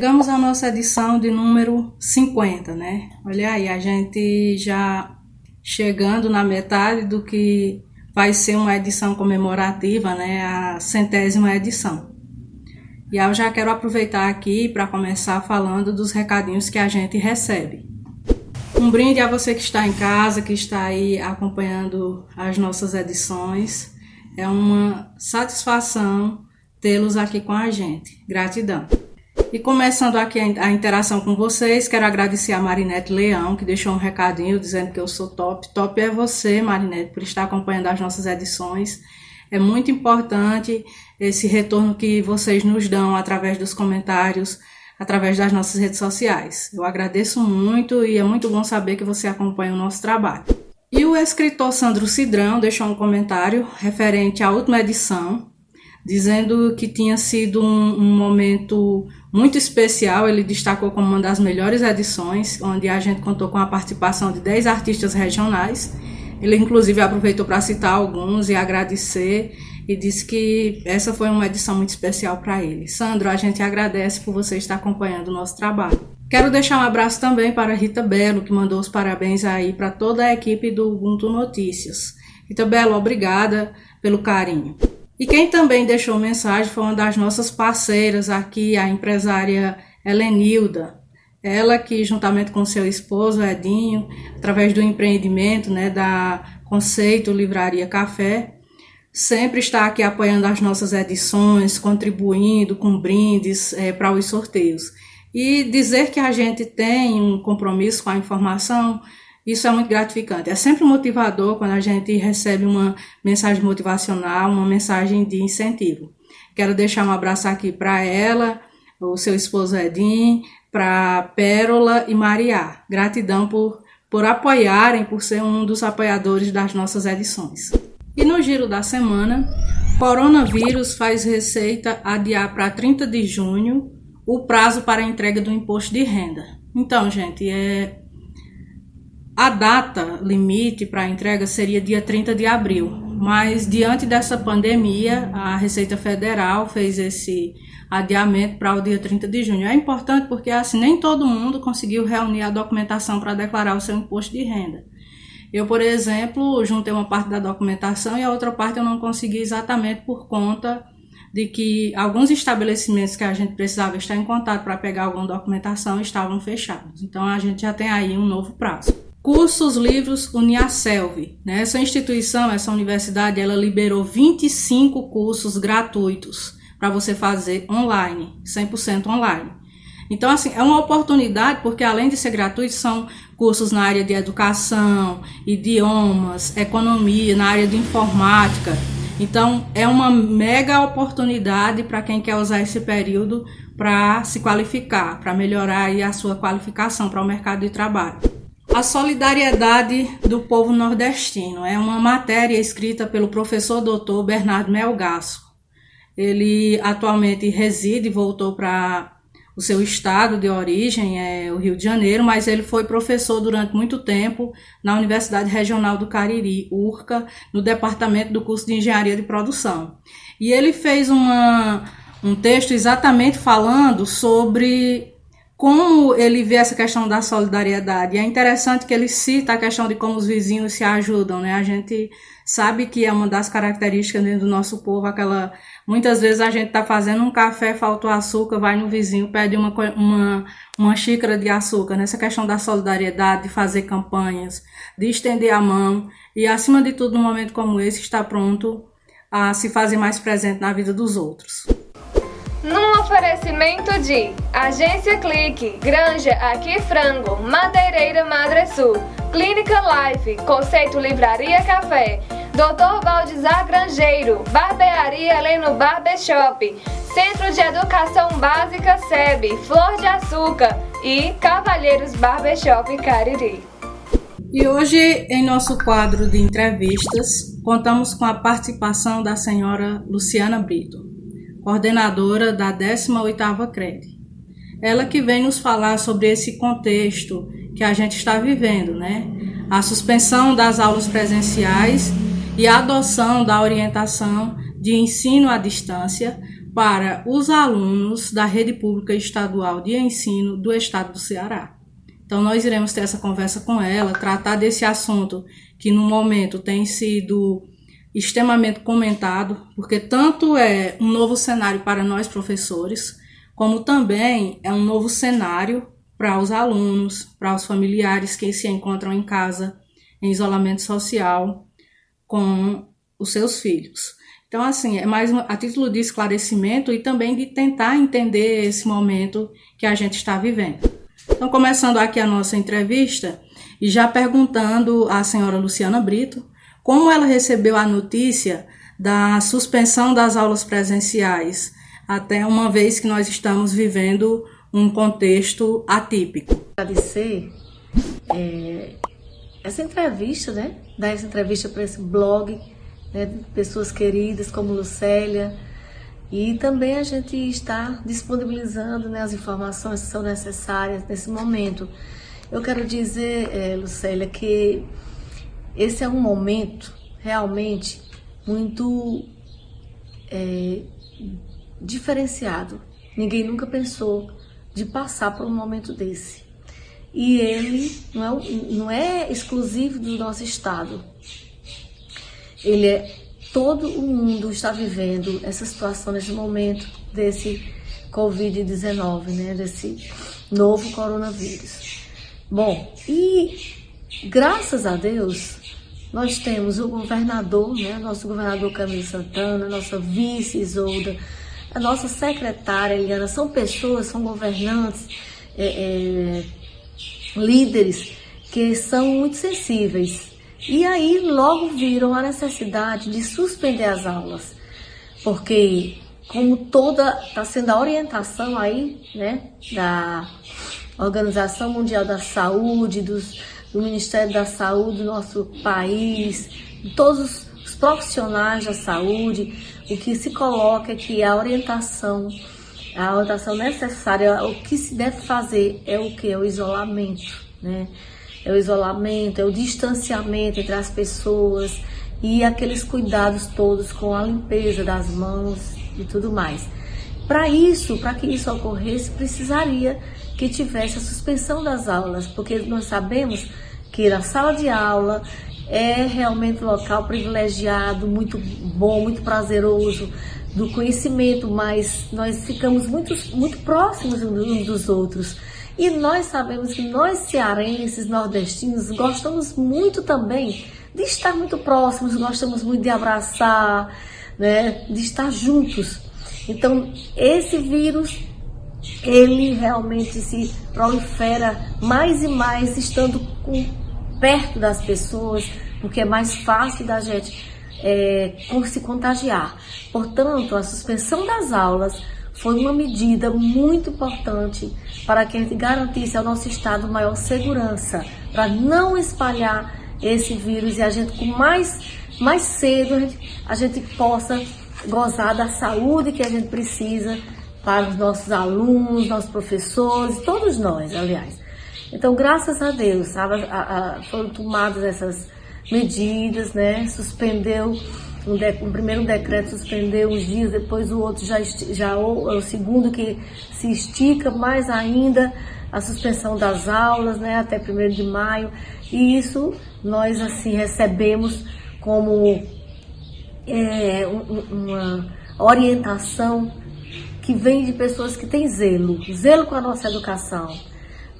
Chegamos à nossa edição de número 50, né? Olha aí, a gente já chegando na metade do que vai ser uma edição comemorativa, né? A centésima edição. E eu já quero aproveitar aqui para começar falando dos recadinhos que a gente recebe. Um brinde a você que está em casa, que está aí acompanhando as nossas edições. É uma satisfação tê-los aqui com a gente. Gratidão. E começando aqui a interação com vocês, quero agradecer a Marinete Leão, que deixou um recadinho dizendo que eu sou top. Top é você, Marinete, por estar acompanhando as nossas edições. É muito importante esse retorno que vocês nos dão através dos comentários, através das nossas redes sociais. Eu agradeço muito e é muito bom saber que você acompanha o nosso trabalho. E o escritor Sandro Cidrão deixou um comentário referente à última edição, dizendo que tinha sido um, um momento muito especial. Ele destacou como uma das melhores edições, onde a gente contou com a participação de 10 artistas regionais. Ele, inclusive, aproveitou para citar alguns e agradecer e disse que essa foi uma edição muito especial para ele. Sandro, a gente agradece por você estar acompanhando o nosso trabalho. Quero deixar um abraço também para Rita Belo, que mandou os parabéns aí para toda a equipe do Ubuntu Notícias. Rita Belo, obrigada pelo carinho. E quem também deixou mensagem foi uma das nossas parceiras aqui, a empresária Helenilda. Ela que, juntamente com seu esposo Edinho, através do empreendimento né, da Conceito Livraria Café, sempre está aqui apoiando as nossas edições, contribuindo com brindes é, para os sorteios. E dizer que a gente tem um compromisso com a informação isso é muito gratificante. É sempre motivador quando a gente recebe uma mensagem motivacional, uma mensagem de incentivo. Quero deixar um abraço aqui para ela, o seu esposo Edim, para Pérola e Maria. Gratidão por, por apoiarem, por ser um dos apoiadores das nossas edições. E no giro da semana, coronavírus faz Receita adiar para 30 de junho o prazo para a entrega do imposto de renda. Então, gente, é a data limite para entrega seria dia 30 de abril, mas diante dessa pandemia, a Receita Federal fez esse adiamento para o dia 30 de junho. É importante porque assim nem todo mundo conseguiu reunir a documentação para declarar o seu imposto de renda. Eu, por exemplo, juntei uma parte da documentação e a outra parte eu não consegui exatamente por conta de que alguns estabelecimentos que a gente precisava estar em contato para pegar alguma documentação estavam fechados. Então a gente já tem aí um novo prazo. Cursos Livros Uniaselv. Né? Essa instituição, essa universidade, ela liberou 25 cursos gratuitos para você fazer online, 100% online. Então, assim, é uma oportunidade, porque além de ser gratuito, são cursos na área de educação, idiomas, economia, na área de informática. Então, é uma mega oportunidade para quem quer usar esse período para se qualificar, para melhorar a sua qualificação para o mercado de trabalho. A solidariedade do povo nordestino é uma matéria escrita pelo professor doutor Bernardo Melgaço. Ele atualmente reside e voltou para o seu estado de origem, é o Rio de Janeiro, mas ele foi professor durante muito tempo na Universidade Regional do Cariri, URCA, no departamento do curso de Engenharia de Produção. E ele fez uma, um texto exatamente falando sobre como ele vê essa questão da solidariedade. É interessante que ele cita a questão de como os vizinhos se ajudam, né? A gente sabe que é uma das características dentro do nosso povo, aquela muitas vezes a gente está fazendo um café, faltou açúcar, vai no vizinho, pede uma, uma, uma xícara de açúcar. Nessa questão da solidariedade, de fazer campanhas, de estender a mão e, acima de tudo, num momento como esse, estar pronto a se fazer mais presente na vida dos outros. Num oferecimento de Agência Clique, Granja Aqui Frango, Madeireira Madre Sul, Clínica Life, Conceito Livraria Café, Dr. Valdizar Grangeiro, Barbearia Heleno Barbershop, Centro de Educação Básica SEB, Flor de Açúcar e Cavalheiros Barbershop Cariri. E hoje, em nosso quadro de entrevistas, contamos com a participação da senhora Luciana Brito coordenadora da 18ª CRED. Ela que vem nos falar sobre esse contexto que a gente está vivendo, né? A suspensão das aulas presenciais e a adoção da orientação de ensino à distância para os alunos da rede pública estadual de ensino do estado do Ceará. Então, nós iremos ter essa conversa com ela, tratar desse assunto que no momento tem sido extremamente comentado, porque tanto é um novo cenário para nós professores, como também é um novo cenário para os alunos, para os familiares que se encontram em casa em isolamento social com os seus filhos. Então, assim, é mais a título de esclarecimento e também de tentar entender esse momento que a gente está vivendo. Então, começando aqui a nossa entrevista e já perguntando à senhora Luciana Brito como ela recebeu a notícia da suspensão das aulas presenciais, até uma vez que nós estamos vivendo um contexto atípico. Agradecer é, essa entrevista, né? Dar essa entrevista para esse blog né, pessoas queridas como Lucélia. E também a gente está disponibilizando né, as informações que são necessárias nesse momento. Eu quero dizer, é, Lucélia, que esse é um momento realmente muito é, diferenciado. Ninguém nunca pensou de passar por um momento desse. E ele não é, não é exclusivo do nosso estado. Ele é todo o mundo está vivendo essa situação nesse momento desse Covid-19, né? Desse novo coronavírus. Bom, e graças a Deus nós temos o governador, né? Nosso governador Camilo Santana, nossa vice Isolda, a nossa secretária Eliana, são pessoas, são governantes, é, é, líderes que são muito sensíveis. E aí logo viram a necessidade de suspender as aulas, porque como toda está sendo a orientação aí, né, da Organização Mundial da Saúde, dos, do Ministério da Saúde do nosso país, de todos os, profissionais da saúde, o que se coloca é que a orientação, a orientação necessária, o que se deve fazer é o que? É o isolamento, né? é o isolamento, é o distanciamento entre as pessoas e aqueles cuidados todos com a limpeza das mãos e tudo mais. Para isso, para que isso ocorresse, precisaria que tivesse a suspensão das aulas, porque nós sabemos que a sala de aula é realmente um local privilegiado, muito bom, muito prazeroso do conhecimento, mas nós ficamos muito, muito próximos uns dos outros. E nós sabemos que nós cearenses, nordestinos, gostamos muito também de estar muito próximos, gostamos muito de abraçar, né, de estar juntos. Então, esse vírus, ele realmente se prolifera mais e mais estando com, perto das pessoas, porque é mais fácil da gente é, se contagiar. Portanto, a suspensão das aulas foi uma medida muito importante para que a gente garantisse ao nosso Estado maior segurança, para não espalhar esse vírus e a gente com mais, mais cedo a gente, a gente possa gozar da saúde que a gente precisa para os nossos alunos, nossos professores, todos nós, aliás. Então, graças a Deus, sabe, a, a, foram tomadas essas medidas, né? Suspendeu um, de, primeiro decreto suspendeu uns dias, depois o outro já, já o, o segundo que se estica mais ainda a suspensão das aulas, né, até 1 de maio. E isso nós assim recebemos como é, uma orientação que vem de pessoas que têm zelo, zelo com a nossa educação,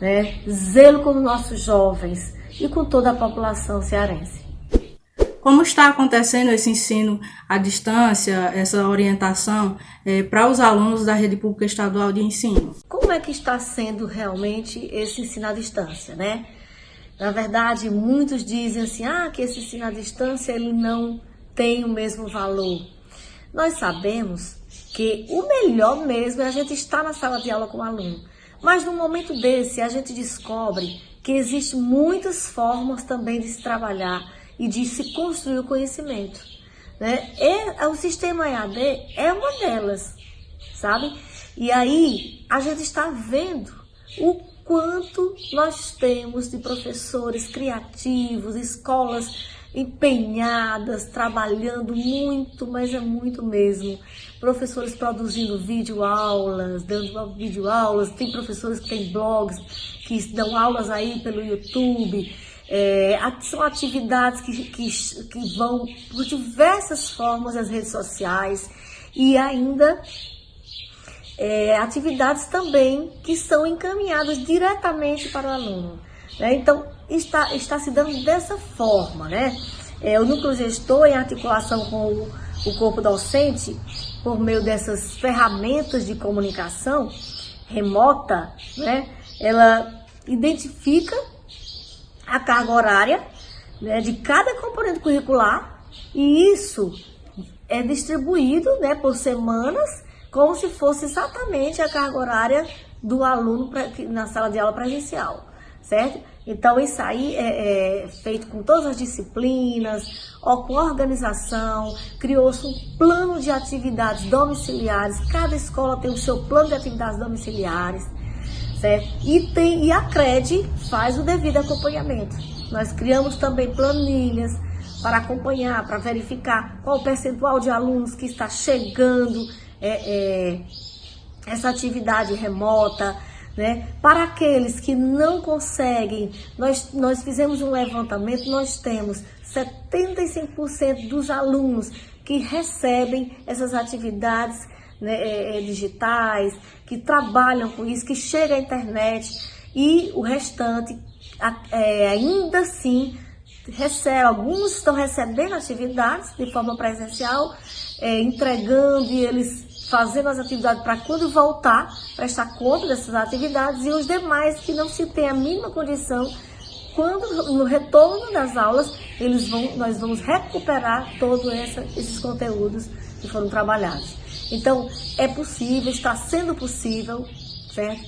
né, zelo com os nossos jovens e com toda a população cearense. Como está acontecendo esse ensino à distância, essa orientação é, para os alunos da rede pública estadual de ensino? Como é que está sendo realmente esse ensino à distância, né? Na verdade, muitos dizem assim, ah, que esse ensino à distância ele não tem o mesmo valor. Nós sabemos que o melhor mesmo é a gente estar na sala de aula com o aluno. Mas no momento desse, a gente descobre que existem muitas formas também de se trabalhar e de se construir o conhecimento. Né? E, o sistema EAD é uma delas, sabe? E aí a gente está vendo o quanto nós temos de professores criativos, escolas empenhadas, trabalhando muito, mas é muito mesmo. Professores produzindo vídeo aulas, dando vídeo aulas, tem professores que têm blogs, que dão aulas aí pelo YouTube. É, são atividades que, que, que vão por diversas formas nas redes sociais e ainda é, atividades também que são encaminhadas diretamente para o aluno. Né? Então, está, está se dando dessa forma. Né? É, o núcleo gestor, em articulação com o, o corpo docente, por meio dessas ferramentas de comunicação remota, né? ela identifica a carga horária né, de cada componente curricular e isso é distribuído né, por semanas, como se fosse exatamente a carga horária do aluno pra, na sala de aula presencial, certo? Então, isso aí é, é feito com todas as disciplinas, ó, com organização, criou-se um plano de atividades domiciliares, cada escola tem o seu plano de atividades domiciliares, certo? E, tem, e a CRED faz o devido acompanhamento. Nós criamos também planilhas para acompanhar, para verificar qual o percentual de alunos que está chegando é, é, essa atividade remota. Né? Para aqueles que não conseguem, nós, nós fizemos um levantamento, nós temos 75% dos alunos que recebem essas atividades né, é, é, digitais, que trabalham com isso, que chega à internet e o restante é, ainda assim recebe, alguns estão recebendo atividades de forma presencial, é, entregando e eles fazendo as atividades para quando voltar prestar conta dessas atividades e os demais que não se tem a mínima condição quando no retorno das aulas eles vão nós vamos recuperar todos esses conteúdos que foram trabalhados. Então, é possível, está sendo possível, certo?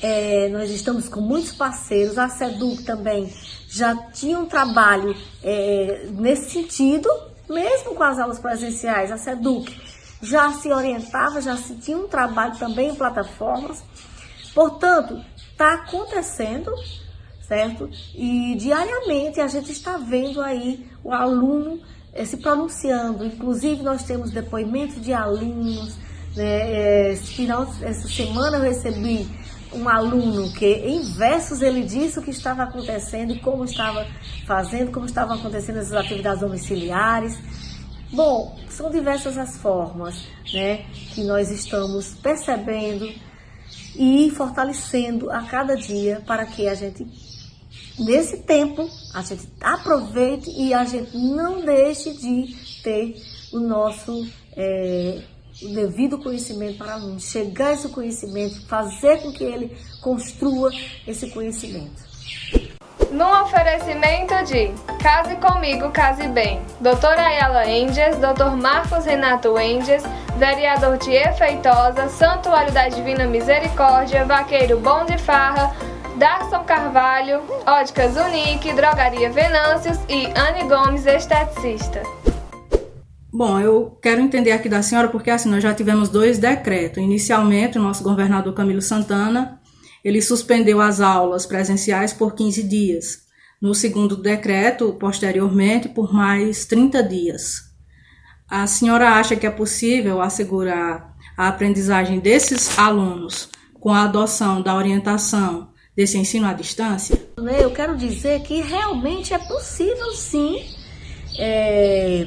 É, nós estamos com muitos parceiros, a SEDUC também já tinha um trabalho é, nesse sentido, mesmo com as aulas presenciais, a SEDUC já se orientava, já se tinha um trabalho também em plataformas. Portanto, está acontecendo, certo? E diariamente a gente está vendo aí o aluno é, se pronunciando. Inclusive, nós temos depoimentos de alunos. Né? É, final, essa semana eu recebi um aluno que, em versos, ele disse o que estava acontecendo como estava fazendo, como estavam acontecendo essas atividades domiciliares. Bom, são diversas as formas né, que nós estamos percebendo e fortalecendo a cada dia para que a gente nesse tempo, a gente aproveite e a gente não deixe de ter o nosso é, o devido conhecimento para aluno, chegar a esse conhecimento, fazer com que ele construa esse conhecimento. Num oferecimento de Case Comigo, Case Bem, Doutora Ayala Enges, Doutor Marcos Renato Enges, Vereador Tier Feitosa, Santuário da Divina Misericórdia, Vaqueiro Bom de Farra, Darson Carvalho, Óticas Unique, Drogaria Venâncios e Anne Gomes, esteticista. Bom, eu quero entender aqui da senhora porque assim nós já tivemos dois decretos. Inicialmente, o nosso governador Camilo Santana, ele suspendeu as aulas presenciais por 15 dias. No segundo decreto, posteriormente, por mais 30 dias. A senhora acha que é possível assegurar a aprendizagem desses alunos com a adoção da orientação desse ensino à distância? Eu quero dizer que realmente é possível sim é,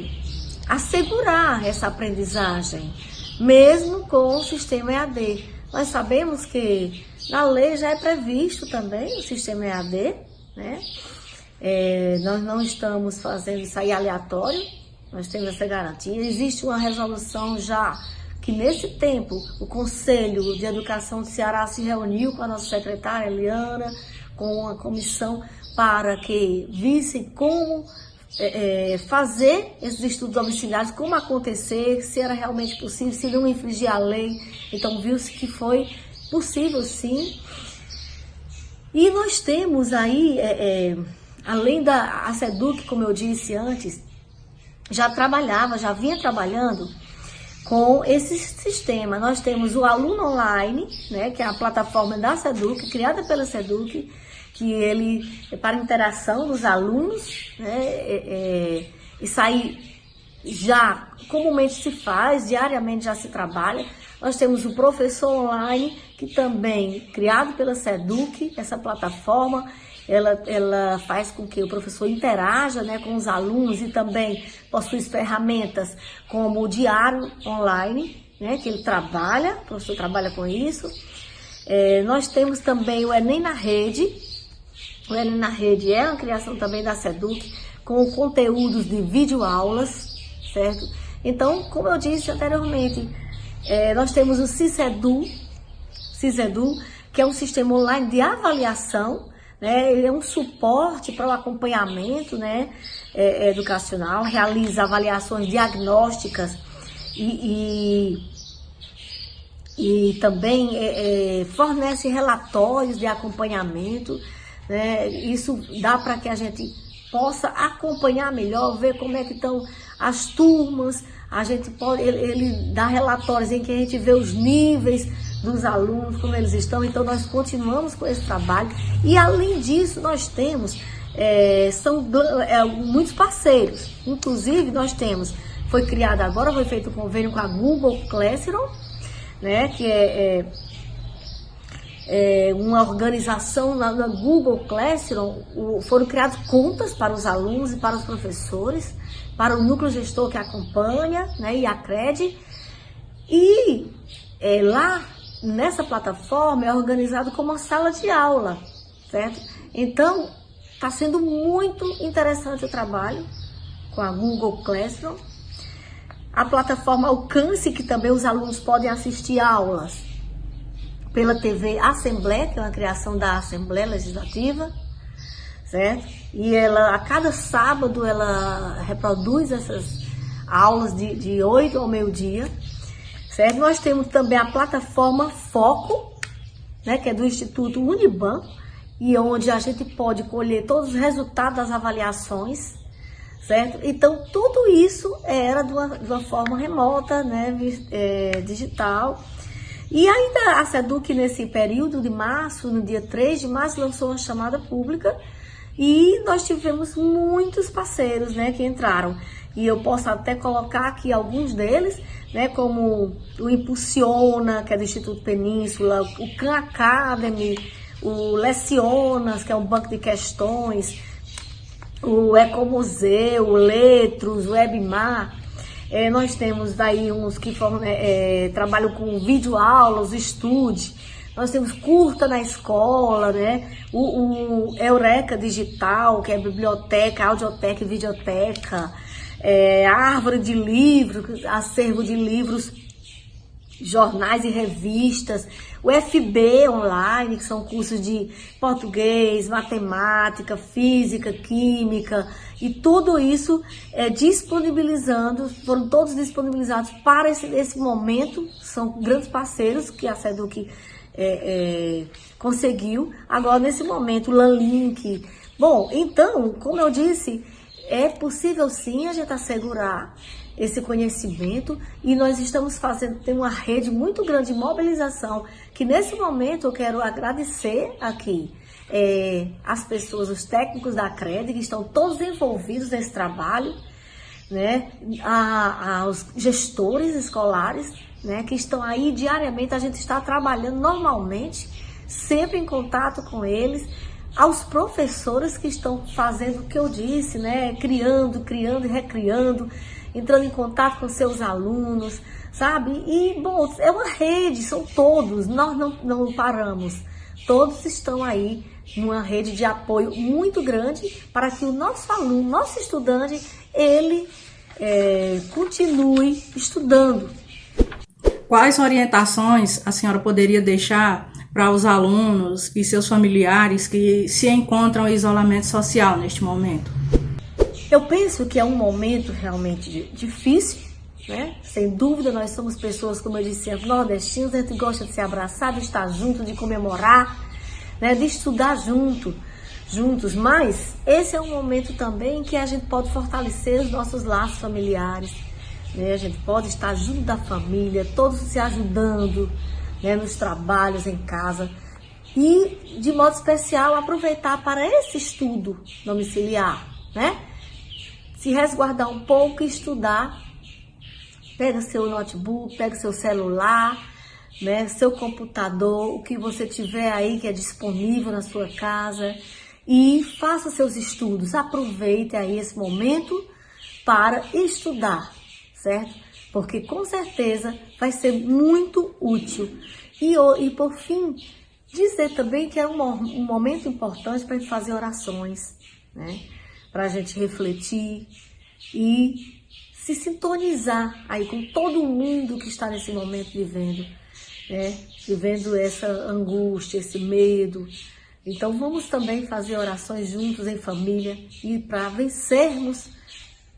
assegurar essa aprendizagem, mesmo com o sistema EAD. Nós sabemos que na lei já é previsto também o sistema EAD, né? É, nós não estamos fazendo isso aí aleatório, nós temos essa garantia. Existe uma resolução já que nesse tempo o Conselho de Educação do Ceará se reuniu com a nossa secretária Eliana, com uma comissão para que vissem como é, é, fazer esses estudos domiciliares, como acontecer, se era realmente possível, se não infringir a lei. Então viu-se que foi possível sim. E nós temos aí, é, é além da a SEDUC, como eu disse antes, já trabalhava, já vinha trabalhando com esse sistema. Nós temos o Aluno Online, né, que é a plataforma da SEDUC, criada pela SEDUC, que ele é para interação dos alunos, né? É, é, isso aí já comumente se faz, diariamente já se trabalha. Nós temos o professor online, que também, criado pela SEDUC, essa plataforma, ela, ela faz com que o professor interaja né, com os alunos e também possui ferramentas como o diário online, né, que ele trabalha, o professor trabalha com isso. É, nós temos também o Enem na Rede. O Enem na Rede é uma criação também da SEDUC, com conteúdos de videoaulas, certo? Então, como eu disse anteriormente, é, nós temos o CISEDU, CISEDU, que é um sistema online de avaliação, né? Ele é um suporte para o acompanhamento, né? É, educacional, realiza avaliações diagnósticas e, e, e também é, é, fornece relatórios de acompanhamento. Né? Isso dá para que a gente possa acompanhar melhor, ver como é que estão as turmas. A gente pode, ele, ele dá relatórios em que a gente vê os níveis dos alunos, como eles estão. Então nós continuamos com esse trabalho e além disso nós temos é, são é, muitos parceiros. Inclusive nós temos foi criado agora, foi feito um convênio com a Google Classroom, né, que é, é, é uma organização na, na, Google Classroom, o, foram criadas contas para os alunos e para os professores, para o núcleo gestor que acompanha, né, e a CRED, e é, lá nessa plataforma é organizado como uma sala de aula, certo? Então, está sendo muito interessante o trabalho com a Google Classroom. A plataforma Alcance, que também os alunos podem assistir aulas pela TV Assembleia, que é uma criação da Assembleia Legislativa, certo? E ela, a cada sábado, ela reproduz essas aulas de, de 8 ao meio-dia, certo? Nós temos também a plataforma Foco, né, que é do Instituto Uniban, e onde a gente pode colher todos os resultados das avaliações certo? Então, tudo isso era de uma, de uma forma remota, né, é, digital. E ainda a SEDUC, nesse período de março, no dia 3 de março, lançou uma chamada pública e nós tivemos muitos parceiros né, que entraram. E eu posso até colocar aqui alguns deles, né, como o Impulsiona, que é do Instituto Península, o Khan Academy, o Lecionas, que é um banco de questões, o Ecomuseu, Letros, Webmar. É, nós temos daí uns que é, trabalham com videoaulas, estude. Nós temos curta na escola, né? O, o Eureka Digital, que é biblioteca, audioteca e videoteca. É, árvore de livros, acervo de livros jornais e revistas, o FB online, que são cursos de português, matemática, física, química, e tudo isso é, disponibilizando, foram todos disponibilizados para esse, esse momento, são grandes parceiros que a SEDUC é, é, conseguiu. Agora, nesse momento, o Lanlink. Bom, então, como eu disse, é possível sim a gente assegurar esse conhecimento e nós estamos fazendo, tem uma rede muito grande de mobilização, que nesse momento eu quero agradecer aqui é, as pessoas, os técnicos da CRED, que estão todos envolvidos nesse trabalho, né, a, aos gestores escolares, né, que estão aí diariamente, a gente está trabalhando normalmente, sempre em contato com eles, aos professores que estão fazendo o que eu disse, né, criando, criando e recriando, entrando em contato com seus alunos, sabe? E, bom, é uma rede, são todos, nós não, não paramos. Todos estão aí numa rede de apoio muito grande para que o nosso aluno, nosso estudante, ele é, continue estudando. Quais orientações a senhora poderia deixar para os alunos e seus familiares que se encontram em isolamento social neste momento? Eu penso que é um momento realmente difícil, né? Sem dúvida, nós somos pessoas, como eu disse, nordestinos, a gente gosta de se abraçar, de estar junto, de comemorar, né? de estudar junto, juntos. Mas esse é um momento também que a gente pode fortalecer os nossos laços familiares, né? A gente pode estar junto da família, todos se ajudando, né? Nos trabalhos, em casa. E, de modo especial, aproveitar para esse estudo domiciliar, né? Se resguardar um pouco e estudar. Pega seu notebook, pega seu celular, né? Seu computador, o que você tiver aí que é disponível na sua casa e faça seus estudos. Aproveite aí esse momento para estudar, certo? Porque com certeza vai ser muito útil. E, e por fim, Dizer também que é um, um momento importante para a gente fazer orações, né? Para a gente refletir e se sintonizar aí com todo mundo que está nesse momento vivendo, né? Vivendo essa angústia, esse medo. Então vamos também fazer orações juntos em família e para vencermos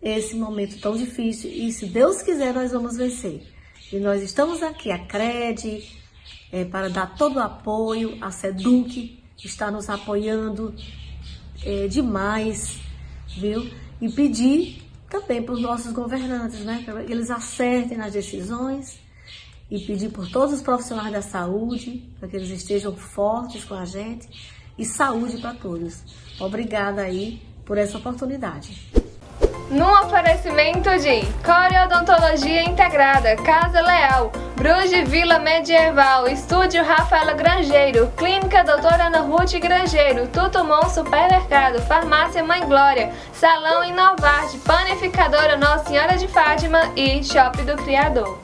esse momento tão difícil. E se Deus quiser, nós vamos vencer. E nós estamos aqui, a Crede, é, para dar todo o apoio. A SEDUC está nos apoiando é, demais, viu? E pedir também para os nossos governantes, né? Que eles acertem nas decisões e pedir por todos os profissionais da saúde para que eles estejam fortes com a gente e saúde para todos. Obrigada aí por essa oportunidade num oferecimento de Coreodontologia Integrada, Casa Leal, Bruges Vila Medieval, Estúdio Rafaela Grangeiro, Clínica Doutora Ana Ruth Grangeiro, Tutumon Supermercado, Farmácia Mãe Glória, Salão Inovarte, Panificadora Nossa Senhora de Fátima e Shopping do Criador.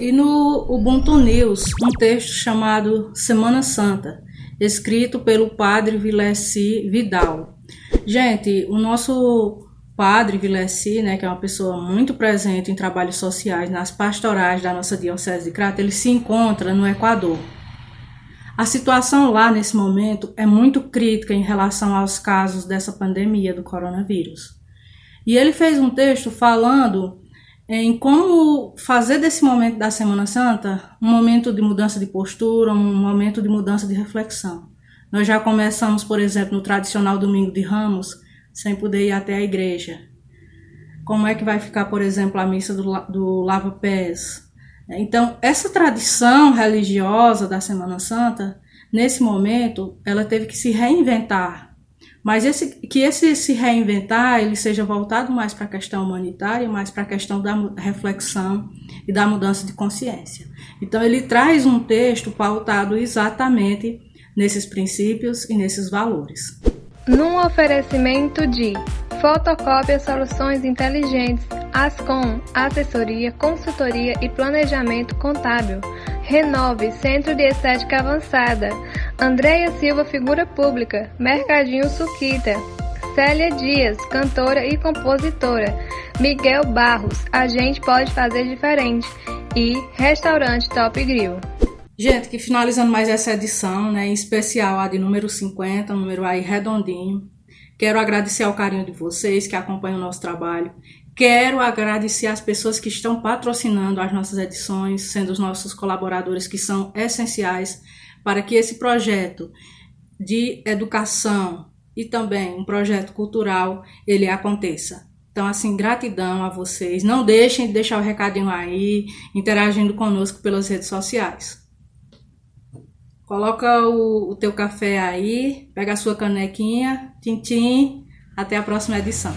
E no Ubuntu News, um texto chamado Semana Santa, escrito pelo padre Vilessi Vidal. Gente, o nosso padre Vilessi, né, que é uma pessoa muito presente em trabalhos sociais nas pastorais da nossa diocese de Crato, ele se encontra no Equador. A situação lá nesse momento é muito crítica em relação aos casos dessa pandemia do coronavírus. E ele fez um texto falando em como fazer desse momento da Semana Santa um momento de mudança de postura, um momento de mudança de reflexão. Nós já começamos, por exemplo, no tradicional domingo de Ramos, sem poder ir até a igreja. Como é que vai ficar, por exemplo, a missa do, do lava-pés? Então, essa tradição religiosa da Semana Santa, nesse momento, ela teve que se reinventar. Mas esse, que esse se reinventar, ele seja voltado mais para a questão humanitária, mais para a questão da reflexão e da mudança de consciência. Então, ele traz um texto pautado exatamente nesses princípios e nesses valores. Num oferecimento de Fotocópia Soluções Inteligentes, Ascom, Assessoria, Consultoria e Planejamento Contábil, Renove, Centro de Estética Avançada, Andréia Silva, Figura Pública, Mercadinho Suquita, Célia Dias, cantora e compositora, Miguel Barros, a gente pode fazer diferente, e Restaurante Top Grill. Gente, que finalizando mais essa edição, né, em especial a de número 50, número aí redondinho. Quero agradecer ao carinho de vocês que acompanham o nosso trabalho. Quero agradecer às pessoas que estão patrocinando as nossas edições, sendo os nossos colaboradores que são essenciais para que esse projeto de educação e também um projeto cultural ele aconteça. Então, assim, gratidão a vocês. Não deixem de deixar o recadinho aí, interagindo conosco pelas redes sociais. Coloca o, o teu café aí, pega a sua canequinha, tintim, até a próxima edição.